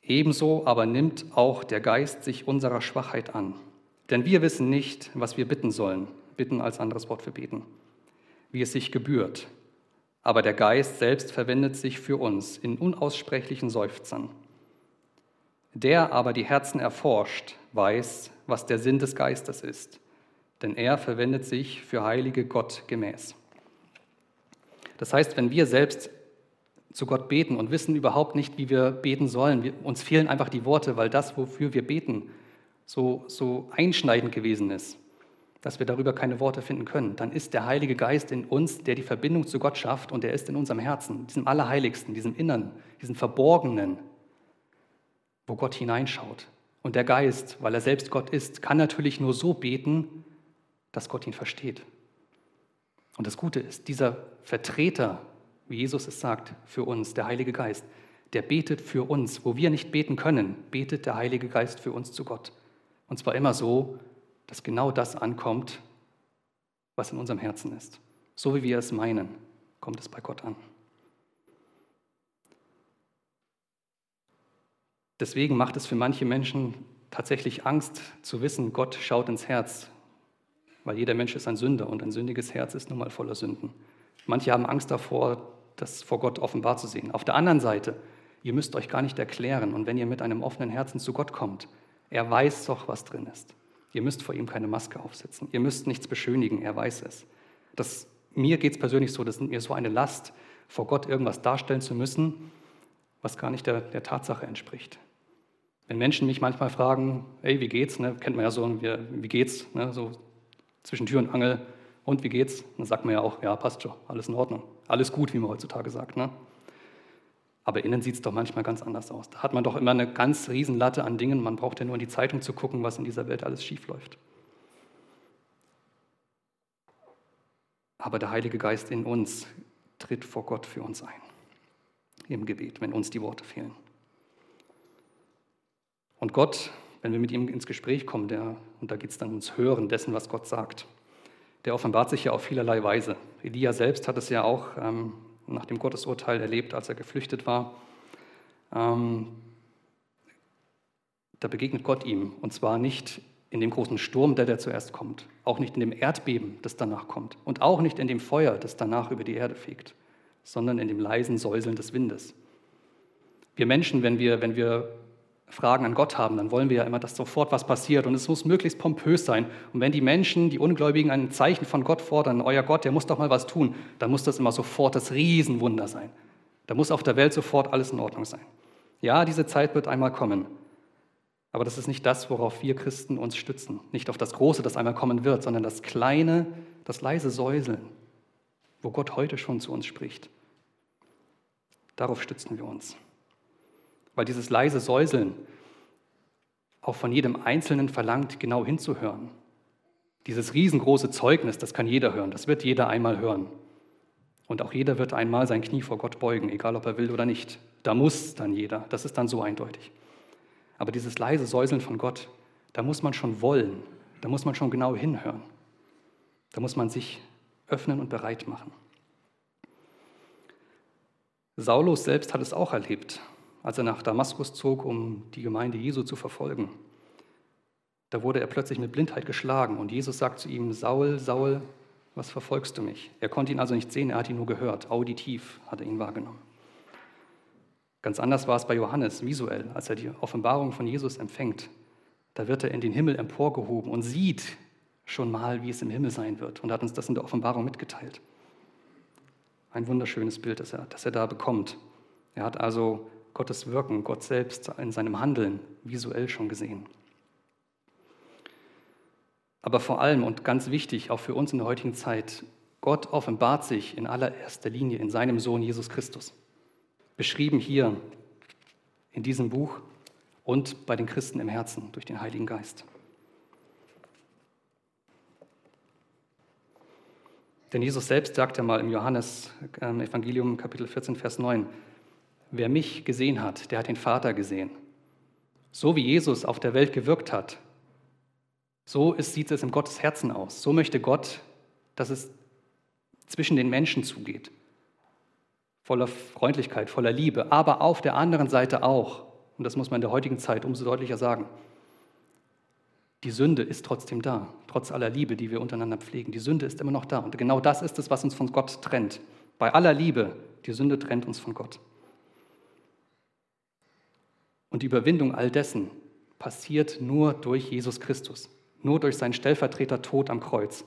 Ebenso aber nimmt auch der Geist sich unserer Schwachheit an. Denn wir wissen nicht, was wir bitten sollen. Bitten als anderes Wort für beten. Wie es sich gebührt. Aber der Geist selbst verwendet sich für uns in unaussprechlichen Seufzern. Der aber die Herzen erforscht, weiß, was der Sinn des Geistes ist. Denn er verwendet sich für Heilige Gott gemäß. Das heißt, wenn wir selbst zu Gott beten und wissen überhaupt nicht, wie wir beten sollen. Wir, uns fehlen einfach die Worte, weil das, wofür wir beten, so, so einschneidend gewesen ist, dass wir darüber keine Worte finden können. Dann ist der Heilige Geist in uns, der die Verbindung zu Gott schafft und der ist in unserem Herzen, diesem Allerheiligsten, diesem Innern, diesem Verborgenen, wo Gott hineinschaut. Und der Geist, weil er selbst Gott ist, kann natürlich nur so beten, dass Gott ihn versteht. Und das Gute ist, dieser Vertreter wie Jesus es sagt, für uns, der Heilige Geist. Der betet für uns. Wo wir nicht beten können, betet der Heilige Geist für uns zu Gott. Und zwar immer so, dass genau das ankommt, was in unserem Herzen ist. So wie wir es meinen, kommt es bei Gott an. Deswegen macht es für manche Menschen tatsächlich Angst zu wissen, Gott schaut ins Herz, weil jeder Mensch ist ein Sünder und ein sündiges Herz ist nun mal voller Sünden. Manche haben Angst davor, das vor Gott offenbar zu sehen. Auf der anderen Seite, ihr müsst euch gar nicht erklären. Und wenn ihr mit einem offenen Herzen zu Gott kommt, er weiß doch, was drin ist. Ihr müsst vor ihm keine Maske aufsetzen. Ihr müsst nichts beschönigen, er weiß es. Das, mir geht es persönlich so, das ist mir so eine Last, vor Gott irgendwas darstellen zu müssen, was gar nicht der, der Tatsache entspricht. Wenn Menschen mich manchmal fragen, hey, wie geht's? Ne? Kennt man ja so, wie, wie geht's? Ne? So zwischen Tür und Angel. Und wie geht's? Dann sagt man ja auch, ja, passt schon, alles in Ordnung. Alles gut, wie man heutzutage sagt. Ne? Aber innen sieht es doch manchmal ganz anders aus. Da hat man doch immer eine ganz riesen Latte an Dingen. Man braucht ja nur in die Zeitung zu gucken, was in dieser Welt alles schiefläuft. Aber der Heilige Geist in uns tritt vor Gott für uns ein. Im Gebet, wenn uns die Worte fehlen. Und Gott, wenn wir mit ihm ins Gespräch kommen, der, und da geht es dann ums Hören dessen, was Gott sagt, der offenbart sich ja auf vielerlei Weise. Elia selbst hat es ja auch ähm, nach dem Gottesurteil erlebt, als er geflüchtet war. Ähm, da begegnet Gott ihm, und zwar nicht in dem großen Sturm, der da zuerst kommt, auch nicht in dem Erdbeben, das danach kommt, und auch nicht in dem Feuer, das danach über die Erde fegt, sondern in dem leisen Säuseln des Windes. Wir Menschen, wenn wir, wenn wir Fragen an Gott haben, dann wollen wir ja immer, dass sofort was passiert und es muss möglichst pompös sein. Und wenn die Menschen, die Ungläubigen, ein Zeichen von Gott fordern, euer Gott, der muss doch mal was tun, dann muss das immer sofort das Riesenwunder sein. Da muss auf der Welt sofort alles in Ordnung sein. Ja, diese Zeit wird einmal kommen. Aber das ist nicht das, worauf wir Christen uns stützen. Nicht auf das Große, das einmal kommen wird, sondern das kleine, das leise Säuseln, wo Gott heute schon zu uns spricht. Darauf stützen wir uns. Weil dieses leise Säuseln auch von jedem Einzelnen verlangt, genau hinzuhören. Dieses riesengroße Zeugnis, das kann jeder hören, das wird jeder einmal hören. Und auch jeder wird einmal sein Knie vor Gott beugen, egal ob er will oder nicht. Da muss dann jeder, das ist dann so eindeutig. Aber dieses leise Säuseln von Gott, da muss man schon wollen, da muss man schon genau hinhören. Da muss man sich öffnen und bereit machen. Saulus selbst hat es auch erlebt als er nach Damaskus zog, um die Gemeinde Jesu zu verfolgen. Da wurde er plötzlich mit Blindheit geschlagen und Jesus sagt zu ihm, Saul, Saul, was verfolgst du mich? Er konnte ihn also nicht sehen, er hat ihn nur gehört, auditiv hat er ihn wahrgenommen. Ganz anders war es bei Johannes visuell, als er die Offenbarung von Jesus empfängt. Da wird er in den Himmel emporgehoben und sieht schon mal, wie es im Himmel sein wird und hat uns das in der Offenbarung mitgeteilt. Ein wunderschönes Bild, das er, das er da bekommt. Er hat also Gottes Wirken, Gott selbst in seinem Handeln visuell schon gesehen. Aber vor allem und ganz wichtig, auch für uns in der heutigen Zeit, Gott offenbart sich in allererster Linie in seinem Sohn Jesus Christus. Beschrieben hier in diesem Buch und bei den Christen im Herzen durch den Heiligen Geist. Denn Jesus selbst sagte mal im Johannes-Evangelium, ähm, Kapitel 14, Vers 9, wer mich gesehen hat, der hat den Vater gesehen. So wie Jesus auf der Welt gewirkt hat, so ist, sieht es im Gottes Herzen aus. So möchte Gott, dass es zwischen den Menschen zugeht. Voller Freundlichkeit, voller Liebe, aber auf der anderen Seite auch, und das muss man in der heutigen Zeit umso deutlicher sagen, die Sünde ist trotzdem da, trotz aller Liebe, die wir untereinander pflegen. Die Sünde ist immer noch da. Und genau das ist es, was uns von Gott trennt. Bei aller Liebe, die Sünde trennt uns von Gott. Und die Überwindung all dessen passiert nur durch Jesus Christus. Nur durch seinen Stellvertreter Tod am Kreuz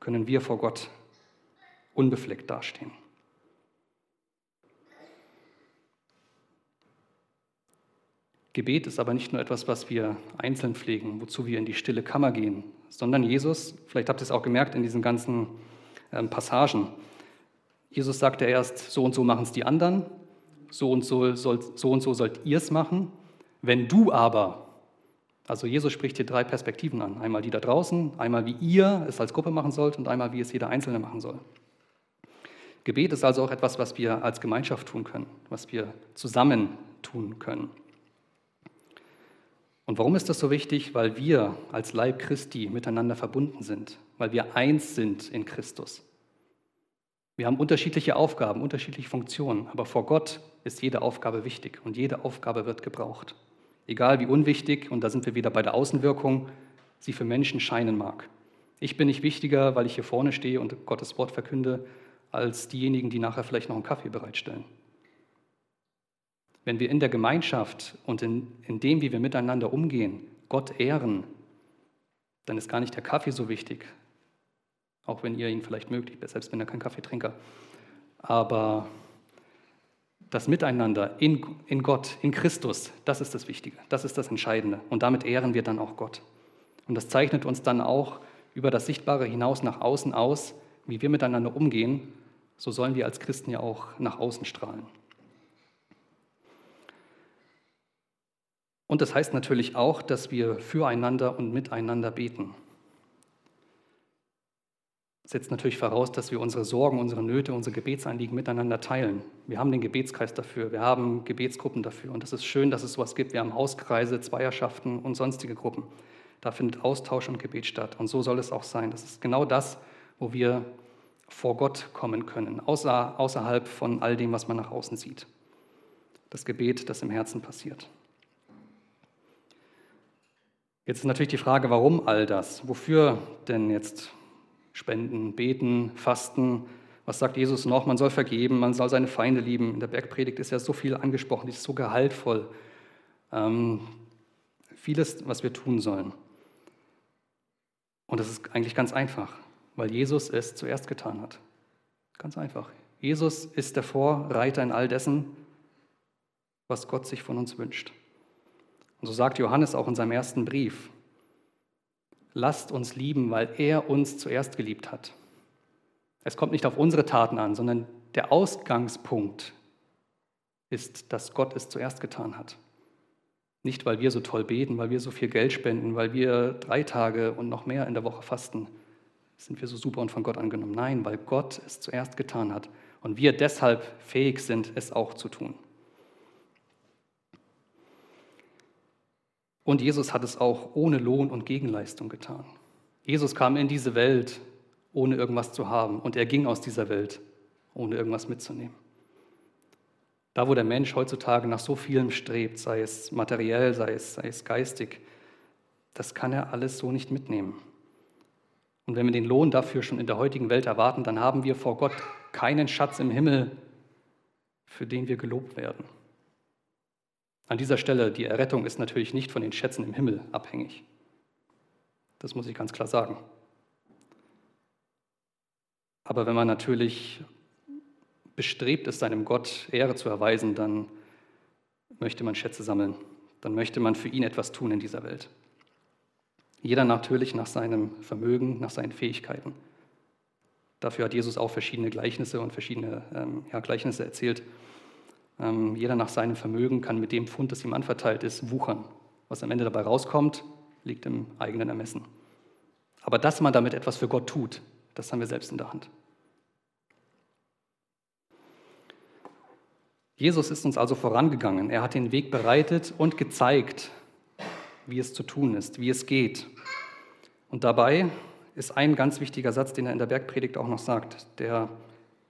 können wir vor Gott unbefleckt dastehen. Gebet ist aber nicht nur etwas, was wir einzeln pflegen, wozu wir in die stille Kammer gehen, sondern Jesus, vielleicht habt ihr es auch gemerkt in diesen ganzen ähm, Passagen, Jesus sagte erst, so und so machen es die anderen, so und so, soll, so, und so sollt ihr es machen. Wenn du aber, also Jesus spricht hier drei Perspektiven an, einmal die da draußen, einmal wie ihr es als Gruppe machen sollt und einmal wie es jeder Einzelne machen soll. Gebet ist also auch etwas, was wir als Gemeinschaft tun können, was wir zusammen tun können. Und warum ist das so wichtig? Weil wir als Leib Christi miteinander verbunden sind, weil wir eins sind in Christus. Wir haben unterschiedliche Aufgaben, unterschiedliche Funktionen, aber vor Gott ist jede Aufgabe wichtig und jede Aufgabe wird gebraucht. Egal wie unwichtig, und da sind wir wieder bei der Außenwirkung, sie für Menschen scheinen mag. Ich bin nicht wichtiger, weil ich hier vorne stehe und Gottes Wort verkünde, als diejenigen, die nachher vielleicht noch einen Kaffee bereitstellen wenn wir in der Gemeinschaft und in, in dem, wie wir miteinander umgehen, Gott ehren, dann ist gar nicht der Kaffee so wichtig, auch wenn ihr ihn vielleicht mögt, ich selbst bin ja kein Kaffeetrinker. Aber das Miteinander in, in Gott, in Christus, das ist das Wichtige, das ist das Entscheidende. Und damit ehren wir dann auch Gott. Und das zeichnet uns dann auch über das Sichtbare hinaus nach außen aus, wie wir miteinander umgehen. So sollen wir als Christen ja auch nach außen strahlen. Und das heißt natürlich auch, dass wir füreinander und miteinander beten. Setzt natürlich voraus, dass wir unsere Sorgen, unsere Nöte, unsere Gebetsanliegen miteinander teilen. Wir haben den Gebetskreis dafür, wir haben Gebetsgruppen dafür. Und es ist schön, dass es sowas gibt. Wir haben Hauskreise, Zweierschaften und sonstige Gruppen. Da findet Austausch und Gebet statt. Und so soll es auch sein. Das ist genau das, wo wir vor Gott kommen können, außer, außerhalb von all dem, was man nach außen sieht. Das Gebet, das im Herzen passiert. Jetzt ist natürlich die Frage, warum all das? Wofür denn jetzt spenden, beten, fasten? Was sagt Jesus noch? Man soll vergeben, man soll seine Feinde lieben. In der Bergpredigt ist ja so viel angesprochen, die ist so gehaltvoll. Ähm, vieles, was wir tun sollen. Und das ist eigentlich ganz einfach, weil Jesus es zuerst getan hat. Ganz einfach. Jesus ist der Vorreiter in all dessen, was Gott sich von uns wünscht. Und so sagt Johannes auch in seinem ersten Brief, lasst uns lieben, weil er uns zuerst geliebt hat. Es kommt nicht auf unsere Taten an, sondern der Ausgangspunkt ist, dass Gott es zuerst getan hat. Nicht, weil wir so toll beten, weil wir so viel Geld spenden, weil wir drei Tage und noch mehr in der Woche fasten, sind wir so super und von Gott angenommen. Nein, weil Gott es zuerst getan hat und wir deshalb fähig sind, es auch zu tun. Und Jesus hat es auch ohne Lohn und Gegenleistung getan. Jesus kam in diese Welt, ohne irgendwas zu haben. Und er ging aus dieser Welt, ohne irgendwas mitzunehmen. Da, wo der Mensch heutzutage nach so vielem strebt, sei es materiell, sei es, sei es geistig, das kann er alles so nicht mitnehmen. Und wenn wir den Lohn dafür schon in der heutigen Welt erwarten, dann haben wir vor Gott keinen Schatz im Himmel, für den wir gelobt werden. An dieser Stelle, die Errettung ist natürlich nicht von den Schätzen im Himmel abhängig. Das muss ich ganz klar sagen. Aber wenn man natürlich bestrebt ist, seinem Gott Ehre zu erweisen, dann möchte man Schätze sammeln. Dann möchte man für ihn etwas tun in dieser Welt. Jeder natürlich nach seinem Vermögen, nach seinen Fähigkeiten. Dafür hat Jesus auch verschiedene Gleichnisse und verschiedene ähm, ja, Gleichnisse erzählt. Ähm, jeder nach seinem Vermögen kann mit dem Pfund, das ihm anverteilt ist, wuchern. Was am Ende dabei rauskommt, liegt im eigenen Ermessen. Aber dass man damit etwas für Gott tut, das haben wir selbst in der Hand. Jesus ist uns also vorangegangen. Er hat den Weg bereitet und gezeigt, wie es zu tun ist, wie es geht. Und dabei ist ein ganz wichtiger Satz, den er in der Bergpredigt auch noch sagt. Der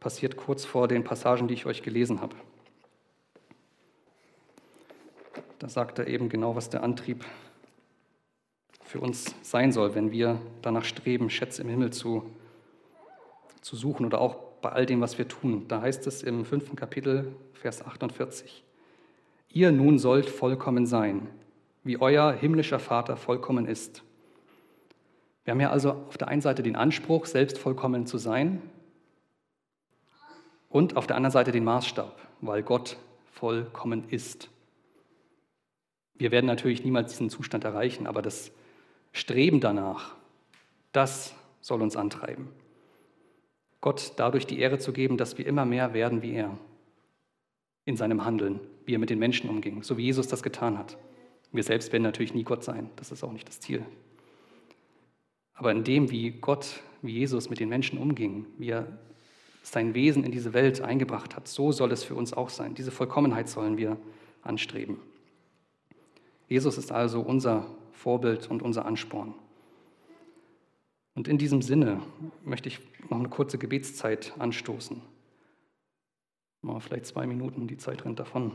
passiert kurz vor den Passagen, die ich euch gelesen habe. Da sagt er eben genau, was der Antrieb für uns sein soll, wenn wir danach streben, Schätze im Himmel zu, zu suchen oder auch bei all dem, was wir tun. Da heißt es im fünften Kapitel, Vers 48, ihr nun sollt vollkommen sein, wie euer himmlischer Vater vollkommen ist. Wir haben ja also auf der einen Seite den Anspruch, selbst vollkommen zu sein und auf der anderen Seite den Maßstab, weil Gott vollkommen ist. Wir werden natürlich niemals diesen Zustand erreichen, aber das Streben danach, das soll uns antreiben. Gott dadurch die Ehre zu geben, dass wir immer mehr werden wie er in seinem Handeln, wie er mit den Menschen umging, so wie Jesus das getan hat. Wir selbst werden natürlich nie Gott sein, das ist auch nicht das Ziel. Aber in dem, wie Gott, wie Jesus mit den Menschen umging, wie er sein Wesen in diese Welt eingebracht hat, so soll es für uns auch sein. Diese Vollkommenheit sollen wir anstreben. Jesus ist also unser Vorbild und unser Ansporn. Und in diesem Sinne möchte ich noch eine kurze Gebetszeit anstoßen. Mal vielleicht zwei Minuten, die Zeit rennt davon.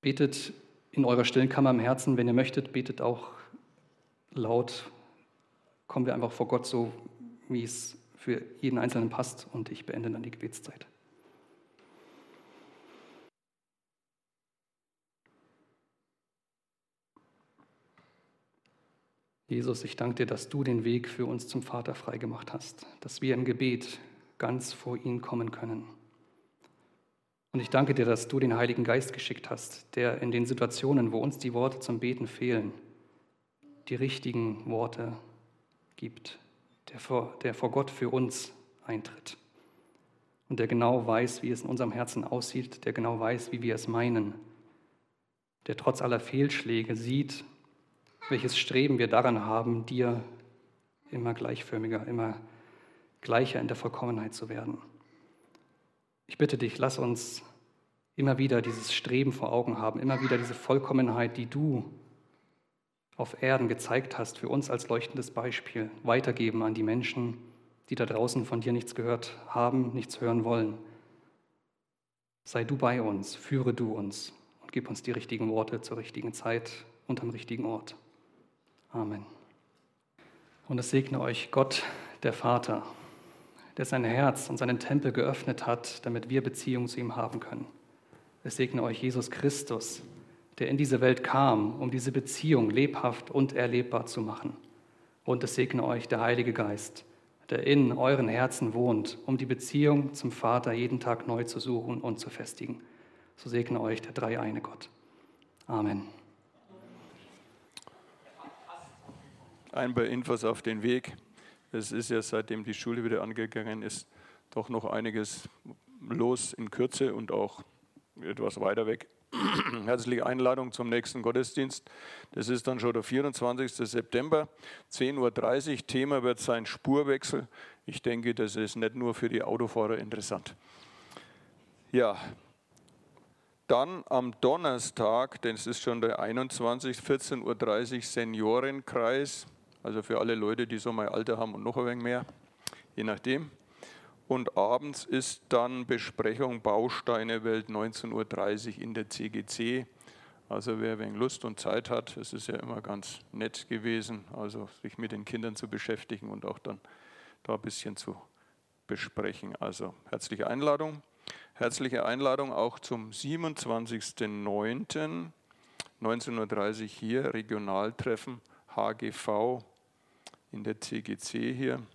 Betet in eurer stillen Kammer im Herzen, wenn ihr möchtet, betet auch laut. Kommen wir einfach vor Gott so, wie es für jeden Einzelnen passt und ich beende dann die Gebetszeit. Jesus, ich danke dir, dass du den Weg für uns zum Vater freigemacht hast, dass wir im Gebet ganz vor ihn kommen können. Und ich danke dir, dass du den Heiligen Geist geschickt hast, der in den Situationen, wo uns die Worte zum Beten fehlen, die richtigen Worte gibt, der vor, der vor Gott für uns eintritt und der genau weiß, wie es in unserem Herzen aussieht, der genau weiß, wie wir es meinen, der trotz aller Fehlschläge sieht, welches Streben wir daran haben, dir immer gleichförmiger, immer gleicher in der Vollkommenheit zu werden. Ich bitte dich, lass uns immer wieder dieses Streben vor Augen haben, immer wieder diese Vollkommenheit, die du auf Erden gezeigt hast, für uns als leuchtendes Beispiel weitergeben an die Menschen, die da draußen von dir nichts gehört haben, nichts hören wollen. Sei du bei uns, führe du uns und gib uns die richtigen Worte zur richtigen Zeit und am richtigen Ort. Amen. Und es segne euch Gott, der Vater, der sein Herz und seinen Tempel geöffnet hat, damit wir Beziehung zu ihm haben können. Es segne euch Jesus Christus, der in diese Welt kam, um diese Beziehung lebhaft und erlebbar zu machen. Und es segne euch der Heilige Geist, der in euren Herzen wohnt, um die Beziehung zum Vater jeden Tag neu zu suchen und zu festigen. So segne euch der dreieine Gott. Amen. Ein paar Infos auf den Weg. Es ist ja seitdem die Schule wieder angegangen ist, doch noch einiges los in Kürze und auch etwas weiter weg. Herzliche Einladung zum nächsten Gottesdienst. Das ist dann schon der 24. September, 10.30 Uhr. Thema wird sein Spurwechsel. Ich denke, das ist nicht nur für die Autofahrer interessant. Ja, dann am Donnerstag, denn es ist schon der 21. 14.30 Uhr Seniorenkreis. Also für alle Leute, die so mein Alter haben und noch ein wenig mehr, je nachdem. Und abends ist dann Besprechung Bausteine Welt 19.30 Uhr in der CGC. Also wer wenig Lust und Zeit hat, es ist ja immer ganz nett gewesen, also sich mit den Kindern zu beschäftigen und auch dann da ein bisschen zu besprechen. Also herzliche Einladung. Herzliche Einladung auch zum 27.09.19.30 Uhr hier, Regionaltreffen HGV in der CGC hier.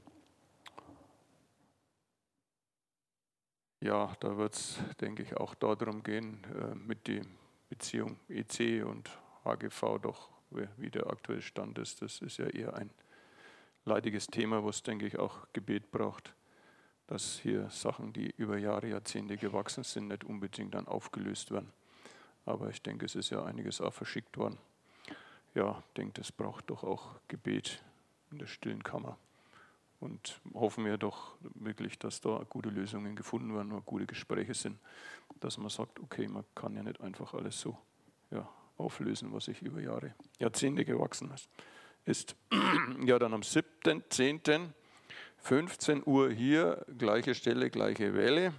Ja, da wird es, denke ich, auch darum gehen, äh, mit der Beziehung EC und HGV doch, wie der aktuelle Stand ist. Das ist ja eher ein leidiges Thema, was, denke ich, auch Gebet braucht, dass hier Sachen, die über Jahre, Jahrzehnte gewachsen sind, nicht unbedingt dann aufgelöst werden. Aber ich denke, es ist ja einiges auch verschickt worden. Ja, ich denke, das braucht doch auch Gebet in der stillen Kammer. Und hoffen wir doch wirklich, dass da gute Lösungen gefunden werden und gute Gespräche sind, dass man sagt, okay, man kann ja nicht einfach alles so ja, auflösen, was sich über Jahre, Jahrzehnte gewachsen ist. Ja, dann am 7.10. 15 Uhr hier, gleiche Stelle, gleiche Welle,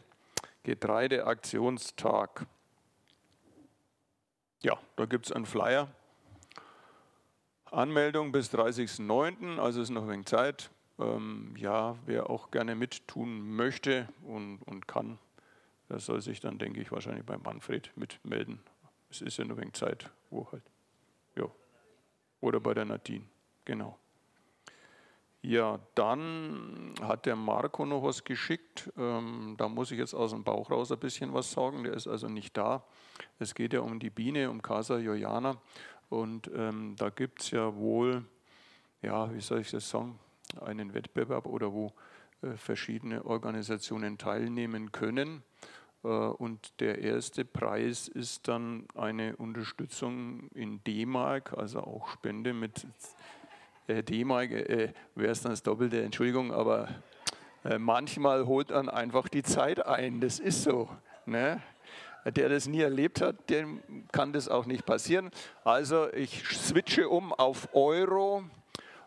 Getreideaktionstag. Ja, da gibt es einen Flyer. Anmeldung bis 30.09., also ist noch ein wenig Zeit. Ähm, ja, wer auch gerne mittun möchte und, und kann, der soll sich dann, denke ich, wahrscheinlich bei Manfred mitmelden. Es ist ja noch ein wenig Zeit, wo halt. Ja. Oder bei der Nadine, genau. Ja, dann hat der Marco noch was geschickt. Ähm, da muss ich jetzt aus dem Bauch raus ein bisschen was sagen. Der ist also nicht da. Es geht ja um die Biene, um Casa Joiana. Und ähm, da gibt es ja wohl, ja, wie soll ich das sagen, einen Wettbewerb oder wo äh, verschiedene Organisationen teilnehmen können. Äh, und der erste Preis ist dann eine Unterstützung in D-Mark, also auch Spende mit äh, D-Mark äh, wäre es dann das Doppelte, Entschuldigung, aber äh, manchmal holt dann einfach die Zeit ein. Das ist so. Ne? Der das nie erlebt hat, dem kann das auch nicht passieren. Also ich switche um auf Euro.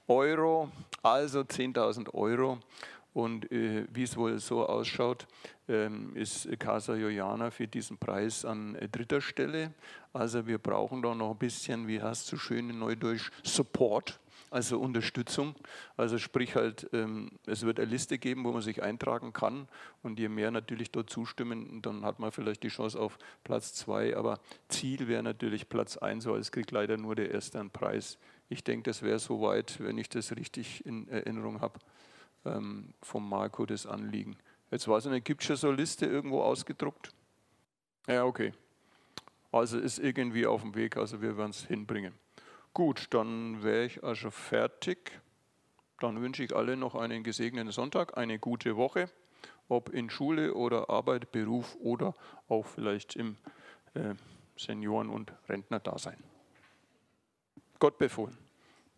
Euro, also 10.000 Euro. Und äh, wie es wohl so ausschaut, ähm, ist Casa Joiana für diesen Preis an äh, dritter Stelle. Also wir brauchen da noch ein bisschen, wie heißt es so schön in Neudeutsch, Support also Unterstützung. Also sprich halt, ähm, es wird eine Liste geben, wo man sich eintragen kann und je mehr natürlich dort zustimmen, dann hat man vielleicht die Chance auf Platz zwei, aber Ziel wäre natürlich Platz eins, weil es kriegt leider nur der Erste einen Preis. Ich denke, das wäre soweit, wenn ich das richtig in Erinnerung habe, ähm, vom Marco das Anliegen. Jetzt war es eine, gibt es schon so eine Liste irgendwo ausgedruckt? Ja, okay. Also ist irgendwie auf dem Weg, also wir werden es hinbringen. Gut, dann wäre ich also fertig. Dann wünsche ich alle noch einen gesegneten Sonntag, eine gute Woche, ob in Schule oder Arbeit, Beruf oder auch vielleicht im äh, Senioren- und Rentnerdasein. Gott befohlen.